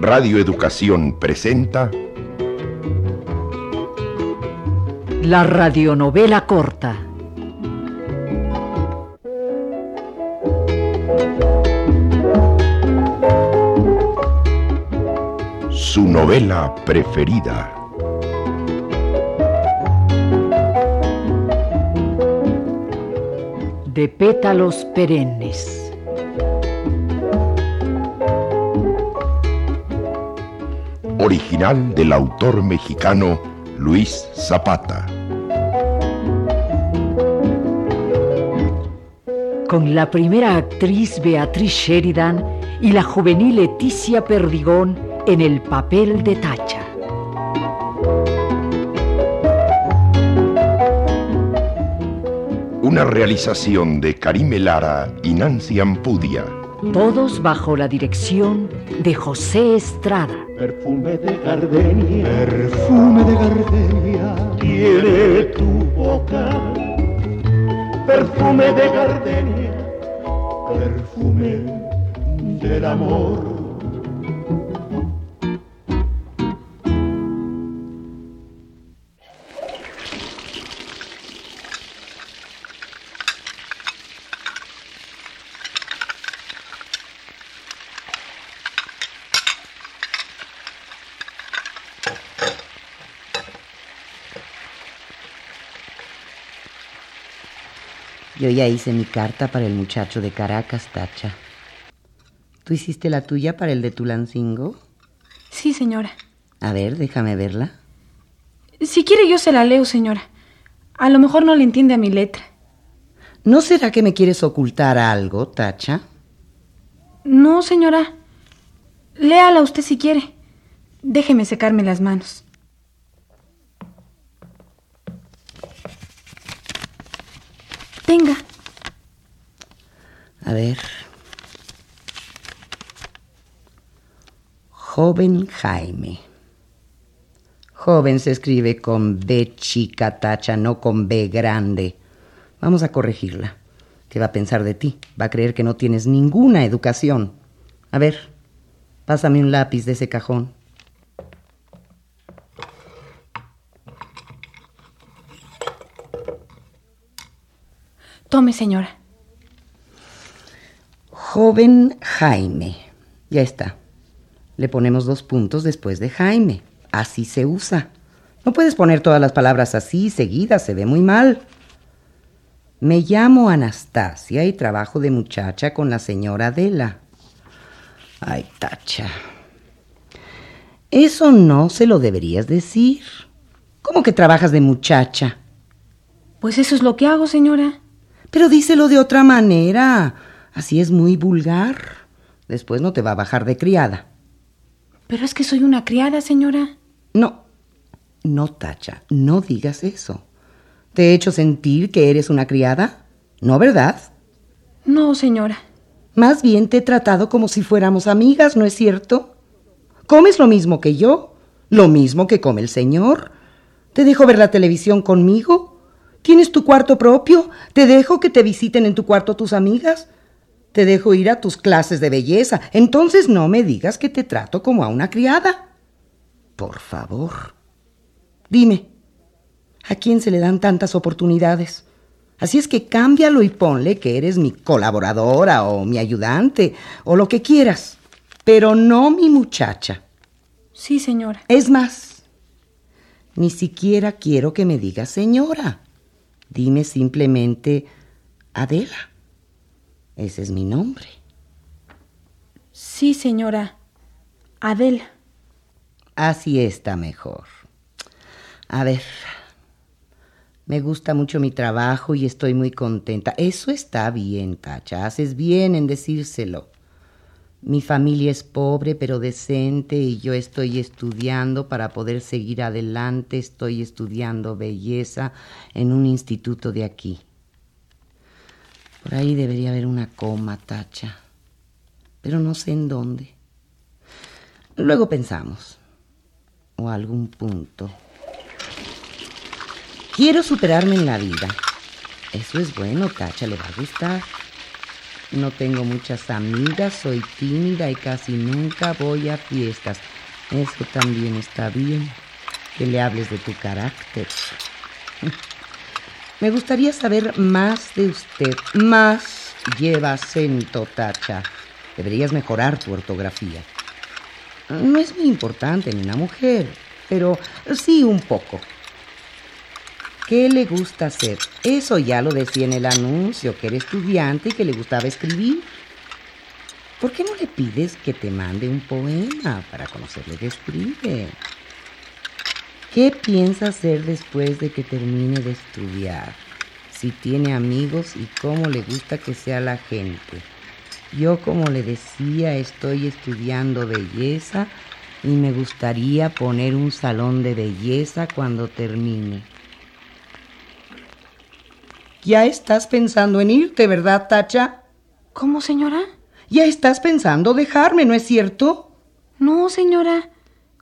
Radio Educación presenta La radionovela corta. Su novela preferida. De pétalos perennes. Original del autor mexicano Luis Zapata. Con la primera actriz Beatriz Sheridan y la juvenil Leticia Perdigón en el papel de Tacha. Una realización de Karime Lara y Nancy Ampudia. Todos bajo la dirección de José Estrada. Perfume de gardenia, perfume de gardenia, tiene tu boca. Perfume de gardenia, perfume del amor. Yo ya hice mi carta para el muchacho de Caracas, Tacha. ¿Tú hiciste la tuya para el de Tulancingo? Sí, señora. A ver, déjame verla. Si quiere yo se la leo, señora. A lo mejor no le entiende a mi letra. ¿No será que me quieres ocultar algo, Tacha? No, señora. Léala usted si quiere. Déjeme secarme las manos. A ver. Joven Jaime. Joven se escribe con B chica tacha, no con B grande. Vamos a corregirla. ¿Qué va a pensar de ti? Va a creer que no tienes ninguna educación. A ver, pásame un lápiz de ese cajón. Tome, señora. Joven Jaime. Ya está. Le ponemos dos puntos después de Jaime. Así se usa. No puedes poner todas las palabras así, seguidas, se ve muy mal. Me llamo Anastasia y trabajo de muchacha con la señora Adela. Ay, tacha. Eso no se lo deberías decir. ¿Cómo que trabajas de muchacha? Pues eso es lo que hago, señora. Pero díselo de otra manera. Así es muy vulgar. Después no te va a bajar de criada. Pero es que soy una criada, señora. No, no, Tacha, no digas eso. ¿Te he hecho sentir que eres una criada? ¿No, verdad? No, señora. Más bien te he tratado como si fuéramos amigas, ¿no es cierto? ¿Comes lo mismo que yo? ¿Lo mismo que come el señor? ¿Te dejo ver la televisión conmigo? ¿Tienes tu cuarto propio? ¿Te dejo que te visiten en tu cuarto tus amigas? ¿Te dejo ir a tus clases de belleza? Entonces no me digas que te trato como a una criada. Por favor. Dime, ¿a quién se le dan tantas oportunidades? Así es que cámbialo y ponle que eres mi colaboradora o mi ayudante o lo que quieras, pero no mi muchacha. Sí, señora. Es más, ni siquiera quiero que me digas señora. Dime simplemente Adela. Ese es mi nombre. Sí, señora. Adela. Así está mejor. A ver, me gusta mucho mi trabajo y estoy muy contenta. Eso está bien, Tacha. Haces bien en decírselo. Mi familia es pobre pero decente y yo estoy estudiando para poder seguir adelante. Estoy estudiando belleza en un instituto de aquí. Por ahí debería haber una coma, Tacha. Pero no sé en dónde. Luego pensamos. O algún punto. Quiero superarme en la vida. Eso es bueno, Tacha, le va a gustar. No tengo muchas amigas, soy tímida y casi nunca voy a fiestas. Eso también está bien, que le hables de tu carácter. Me gustaría saber más de usted. Más lleva acento, Tacha. Deberías mejorar tu ortografía. No es muy importante en una mujer, pero sí un poco. ¿Qué le gusta hacer? Eso ya lo decía en el anuncio, que era estudiante y que le gustaba escribir. ¿Por qué no le pides que te mande un poema para conocer lo que escribe? ¿Qué piensa hacer después de que termine de estudiar? Si tiene amigos y cómo le gusta que sea la gente. Yo, como le decía, estoy estudiando belleza y me gustaría poner un salón de belleza cuando termine. Ya estás pensando en irte, ¿verdad, Tacha? ¿Cómo, señora? Ya estás pensando dejarme, ¿no es cierto? No, señora.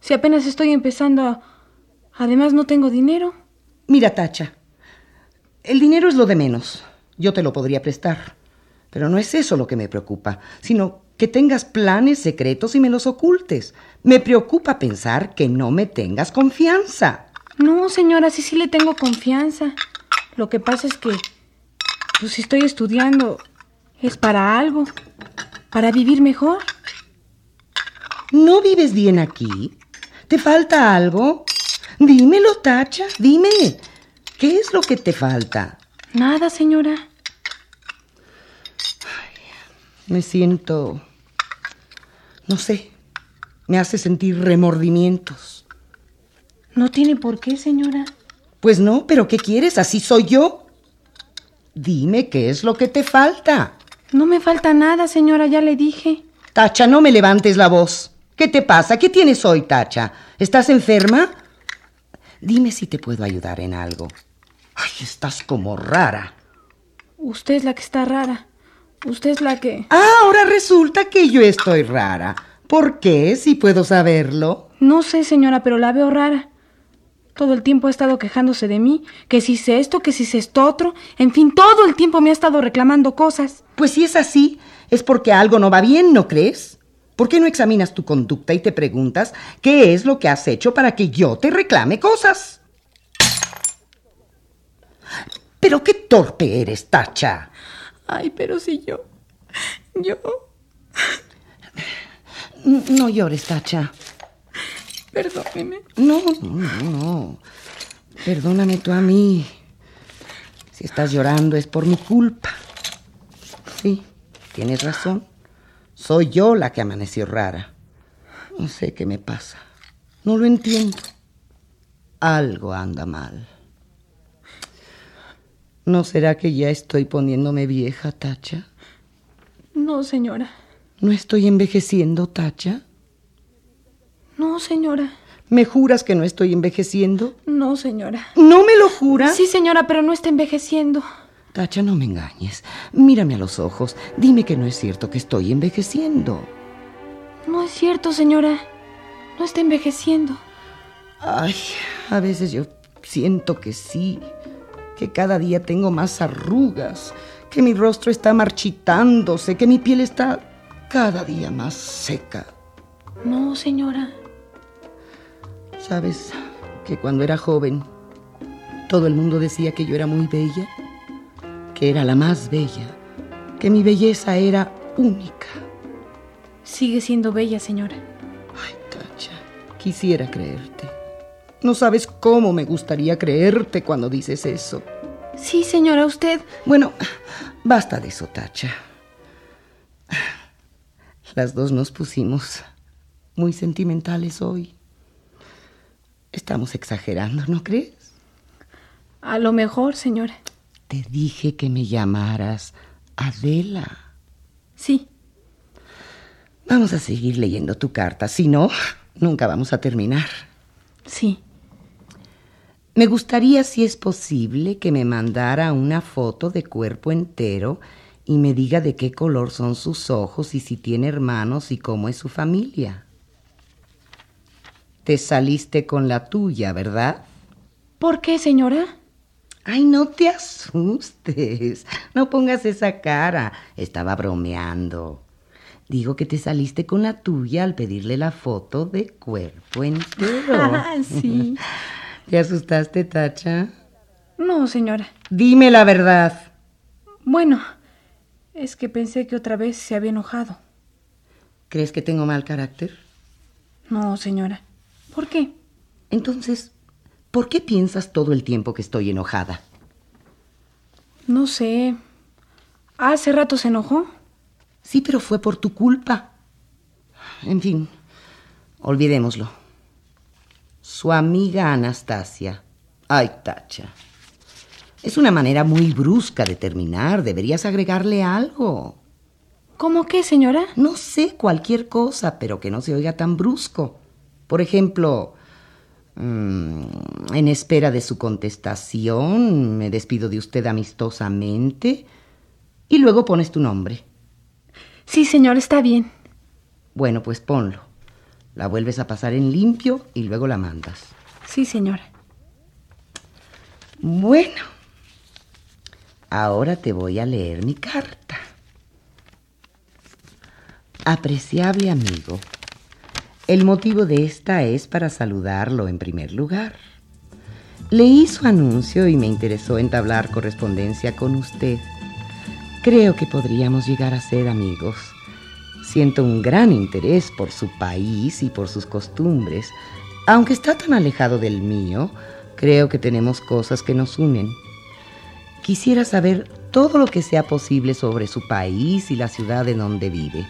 Si apenas estoy empezando a... Además, no tengo dinero. Mira, Tacha. El dinero es lo de menos. Yo te lo podría prestar. Pero no es eso lo que me preocupa, sino que tengas planes secretos y me los ocultes. Me preocupa pensar que no me tengas confianza. No, señora, sí, sí le tengo confianza. Lo que pasa es que pues si estoy estudiando, es para algo, para vivir mejor. ¿No vives bien aquí? ¿Te falta algo? Dímelo, Tacha, dime. ¿Qué es lo que te falta? Nada, señora. me siento... No sé, me hace sentir remordimientos. No tiene por qué, señora. Pues no, pero ¿qué quieres? Así soy yo. Dime qué es lo que te falta. No me falta nada, señora, ya le dije. Tacha, no me levantes la voz. ¿Qué te pasa? ¿Qué tienes hoy, Tacha? ¿Estás enferma? Dime si te puedo ayudar en algo. Ay, estás como rara. Usted es la que está rara. Usted es la que... Ah, ahora resulta que yo estoy rara. ¿Por qué, si puedo saberlo? No sé, señora, pero la veo rara. Todo el tiempo ha estado quejándose de mí, que si sé esto, que si sé esto otro. En fin, todo el tiempo me ha estado reclamando cosas. Pues si es así, es porque algo no va bien, ¿no crees? ¿Por qué no examinas tu conducta y te preguntas qué es lo que has hecho para que yo te reclame cosas? Pero qué torpe eres, Tacha. Ay, pero si yo... Yo... No llores, Tacha. Perdóneme. No, no, no. Perdóname tú a mí. Si estás llorando es por mi culpa. Sí, tienes razón. Soy yo la que amaneció rara. No sé qué me pasa. No lo entiendo. Algo anda mal. ¿No será que ya estoy poniéndome vieja, Tacha? No, señora. ¿No estoy envejeciendo, Tacha? No, señora. ¿Me juras que no estoy envejeciendo? No, señora. ¿No me lo juras? Sí, señora, pero no está envejeciendo. Tacha, no me engañes. Mírame a los ojos. Dime que no es cierto que estoy envejeciendo. No es cierto, señora. No está envejeciendo. Ay, a veces yo siento que sí, que cada día tengo más arrugas, que mi rostro está marchitándose, que mi piel está cada día más seca. No, señora. ¿Sabes que cuando era joven todo el mundo decía que yo era muy bella? Que era la más bella, que mi belleza era única. Sigue siendo bella, señora. Ay, Tacha, quisiera creerte. No sabes cómo me gustaría creerte cuando dices eso. Sí, señora, usted. Bueno, basta de eso, Tacha. Las dos nos pusimos muy sentimentales hoy. Estamos exagerando, ¿no crees? A lo mejor, señora. Te dije que me llamaras Adela. Sí. Vamos a seguir leyendo tu carta, si no, nunca vamos a terminar. Sí. Me gustaría, si es posible, que me mandara una foto de cuerpo entero y me diga de qué color son sus ojos y si tiene hermanos y cómo es su familia. Te saliste con la tuya, ¿verdad? ¿Por qué, señora? Ay, no te asustes. No pongas esa cara. Estaba bromeando. Digo que te saliste con la tuya al pedirle la foto de cuerpo entero. Ah, sí. ¿Te asustaste, Tacha? No, señora. Dime la verdad. Bueno, es que pensé que otra vez se había enojado. ¿Crees que tengo mal carácter? No, señora. ¿Por qué? Entonces, ¿por qué piensas todo el tiempo que estoy enojada? No sé. ¿Hace rato se enojó? Sí, pero fue por tu culpa. En fin, olvidémoslo. Su amiga Anastasia. Ay, Tacha. Es una manera muy brusca de terminar. Deberías agregarle algo. ¿Cómo qué, señora? No sé, cualquier cosa, pero que no se oiga tan brusco. Por ejemplo, mm, en espera de su contestación, me despido de usted amistosamente y luego pones tu nombre. Sí, señor, está bien. Bueno, pues ponlo. La vuelves a pasar en limpio y luego la mandas. Sí, señora. Bueno, ahora te voy a leer mi carta. Apreciable amigo, el motivo de esta es para saludarlo en primer lugar. Leí su anuncio y me interesó entablar correspondencia con usted. Creo que podríamos llegar a ser amigos. Siento un gran interés por su país y por sus costumbres. Aunque está tan alejado del mío, creo que tenemos cosas que nos unen. Quisiera saber todo lo que sea posible sobre su país y la ciudad en donde vive.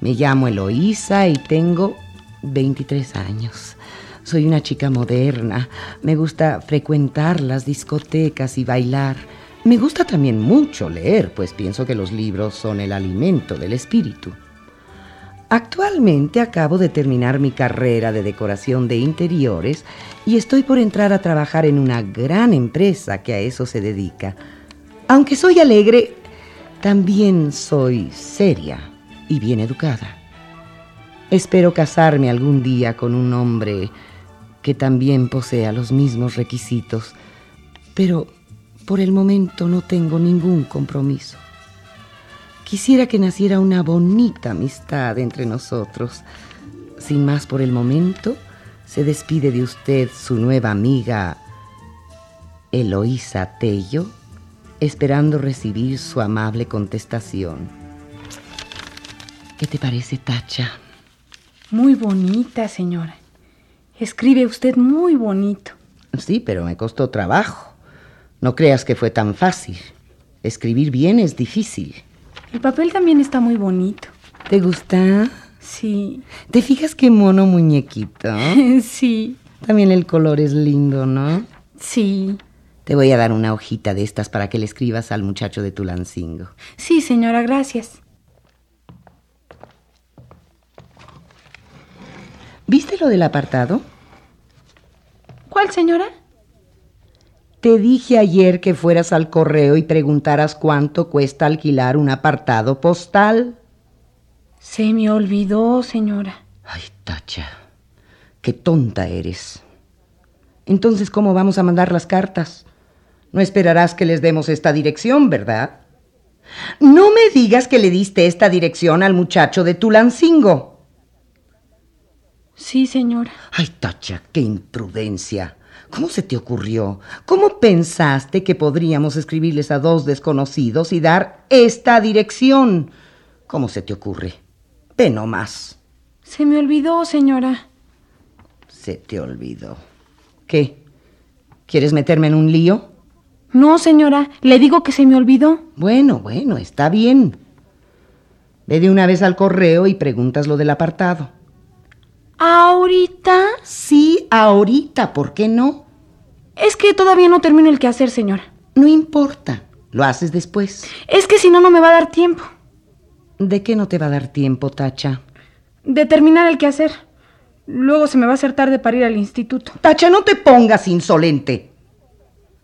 Me llamo Eloísa y tengo 23 años. Soy una chica moderna. Me gusta frecuentar las discotecas y bailar. Me gusta también mucho leer, pues pienso que los libros son el alimento del espíritu. Actualmente acabo de terminar mi carrera de decoración de interiores y estoy por entrar a trabajar en una gran empresa que a eso se dedica. Aunque soy alegre, también soy seria y bien educada. Espero casarme algún día con un hombre que también posea los mismos requisitos, pero por el momento no tengo ningún compromiso. Quisiera que naciera una bonita amistad entre nosotros. Sin más por el momento, se despide de usted su nueva amiga Eloísa Tello, esperando recibir su amable contestación. ¿Qué te parece, Tacha? Muy bonita, señora. Escribe usted muy bonito. Sí, pero me costó trabajo. No creas que fue tan fácil. Escribir bien es difícil. El papel también está muy bonito. ¿Te gusta? Sí. ¿Te fijas qué mono muñequito? sí. También el color es lindo, ¿no? Sí. Te voy a dar una hojita de estas para que le escribas al muchacho de Tulancingo. Sí, señora, gracias. ¿Viste lo del apartado? ¿Cuál, señora? Te dije ayer que fueras al correo y preguntaras cuánto cuesta alquilar un apartado postal. Se me olvidó, señora. Ay, Tacha, qué tonta eres. Entonces, ¿cómo vamos a mandar las cartas? No esperarás que les demos esta dirección, ¿verdad? No me digas que le diste esta dirección al muchacho de Tulancingo. Sí, señora. Ay, Tacha, qué imprudencia. ¿Cómo se te ocurrió? ¿Cómo pensaste que podríamos escribirles a dos desconocidos y dar esta dirección? ¿Cómo se te ocurre? Ve más. Se me olvidó, señora. Se te olvidó. ¿Qué? ¿Quieres meterme en un lío? No, señora. Le digo que se me olvidó. Bueno, bueno, está bien. Ve de una vez al correo y preguntas lo del apartado. ¿Ahorita? Sí, ahorita, ¿por qué no? Es que todavía no termino el quehacer, señora. No importa, lo haces después. Es que si no, no me va a dar tiempo. ¿De qué no te va a dar tiempo, Tacha? De terminar el quehacer. Luego se me va a hacer tarde para ir al instituto. Tacha, no te pongas insolente.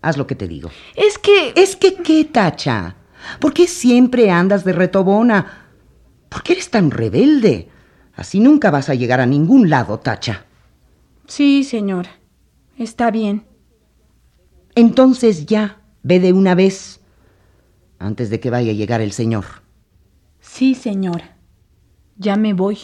Haz lo que te digo. Es que... ¿Es que qué, Tacha? ¿Por qué siempre andas de retobona? ¿Por qué eres tan rebelde? Así nunca vas a llegar a ningún lado, Tacha. Sí, señora. Está bien. Entonces ya, ve de una vez, antes de que vaya a llegar el señor. Sí, señora. Ya me voy.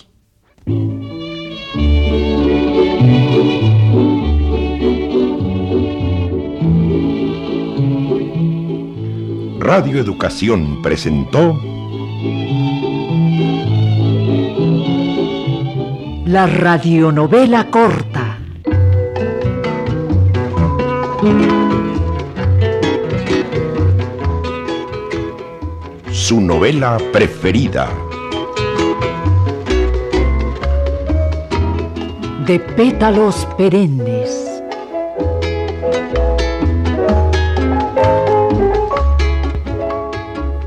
Radio Educación presentó La radionovela corta. su novela preferida. De pétalos perennes.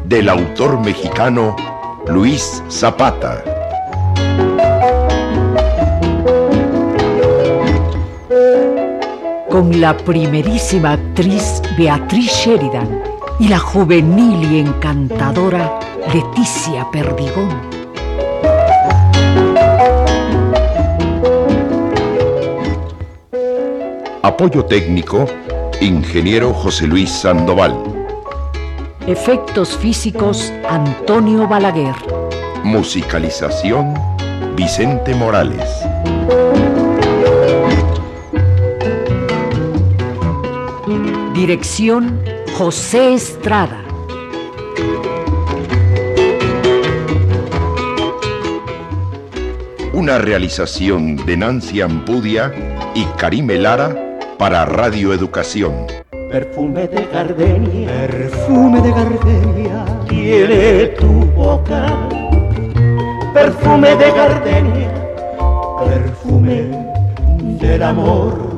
Del autor mexicano Luis Zapata. Con la primerísima actriz Beatriz Sheridan y la juvenil y encantadora Leticia Perdigón. Apoyo técnico, ingeniero José Luis Sandoval. Efectos físicos, Antonio Balaguer. Musicalización, Vicente Morales. Dirección, José Estrada. Una realización de Nancy Ampudia y Karime Lara para Radio Educación. Perfume de gardenia, perfume de gardenia, tiene tu boca. Perfume de gardenia, perfume del amor